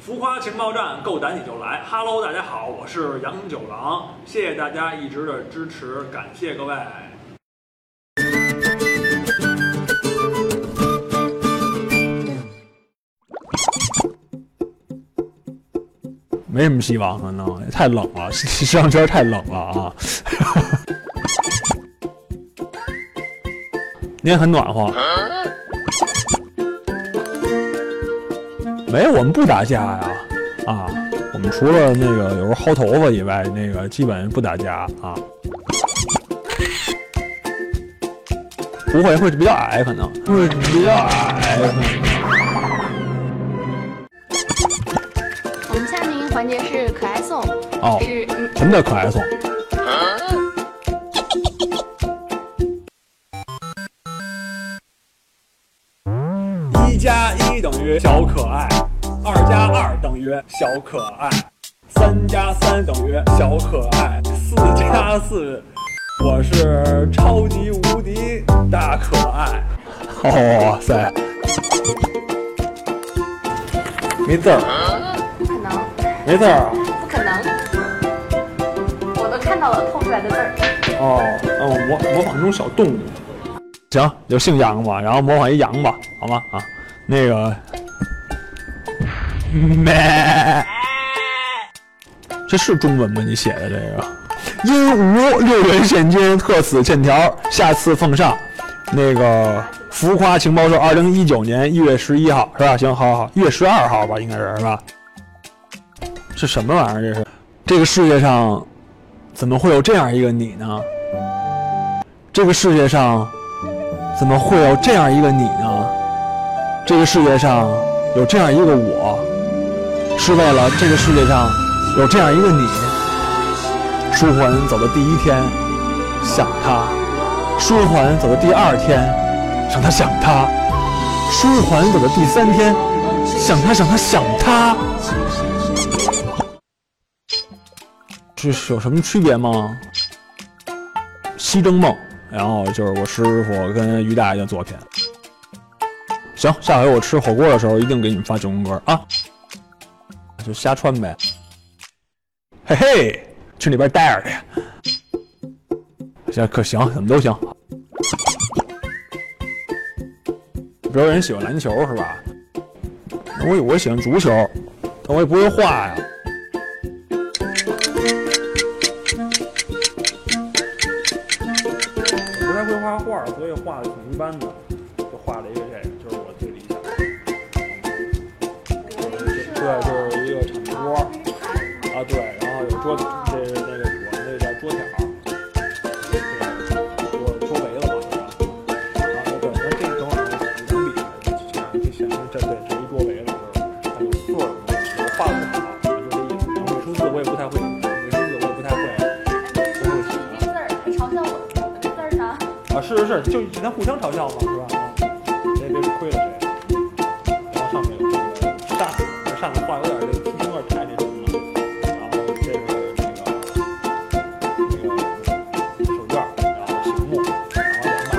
浮夸情报站，够胆你就来！Hello，大家好，我是杨九郎，谢谢大家一直的支持，感谢各位。没什么希望了呢，太冷了，上车太冷了啊！你也很暖和。没，我们不打架呀，啊，我们除了那个有时候薅头发以外，那个基本不打架啊。不会，会比较矮，可能会比较矮。我们下面环节是可爱颂，哦，是嗯，什么叫可爱颂？一加一等于小可爱，二加二等于小可爱，三加三等于小可爱，四加四，我是超级无敌大可爱。哦哇塞，没字儿，不可能，没字儿啊。不可能，我都看到了透出来的字儿。哦，那我模模仿这种小动物。行，就姓杨吧，然后模仿一羊吧，好吗？啊，那个，咩，这是中文吗？你写的这个，因无六元现金特此欠条，下次奉上。那个浮夸情报社，二零一九年一月十一号是吧？行，好好好，一月十二号吧，应该是是吧？这什么玩意儿？这是？这个世界上怎么会有这样一个你呢？这个世界上怎么会有这样一个你呢？这个世界上有这样一个我，是为了这个世界上有这样一个你。舒缓走的第一天，想他；舒缓走的第二天，想他想他；舒缓走的第三天，想他想他想他。这是有什么区别吗？西征梦，然后就是我师傅跟于大爷的作品。行，下回我吃火锅的时候一定给你们发九宫格啊，就瞎穿呗。嘿嘿，去那边待着去。行，可行，怎么都行。比如有人喜欢篮球是吧？我我喜欢足球，但我也不会画呀。不太会画画，所以画的挺一般的，就画了一个这个，就是我最理想的。对，就是一个场地桌啊，对，然后有桌子，这是那个我们这叫桌条，对，桌桌围了嘛，是吧？然后对，那这个等会儿五两笔，这样这显示这对这一桌围了，就是还有座儿，我画的不好，就这意思。然后美术字我也不太会，美术字我也不太会，不会写。那字儿还嘲笑我，字儿呢？啊，是是是，就只能互相嘲笑嘛，是吧？啊，谁也别亏了谁。然后上面有这个扇子，这扇子画有点这个有点太那什么了。然后这是那个那个手绢，然后醒目，然后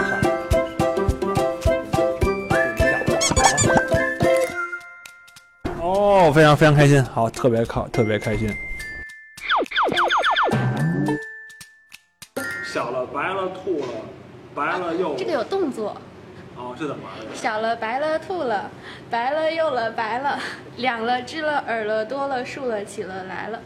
两把扇子，哦，非常非常开心，好，特别靠，特别开心。小了白了吐了，白了又这个有动作。哦，这怎么玩的？小了白了吐了，白了又了白了，两了知了耳了多了竖了起了来了。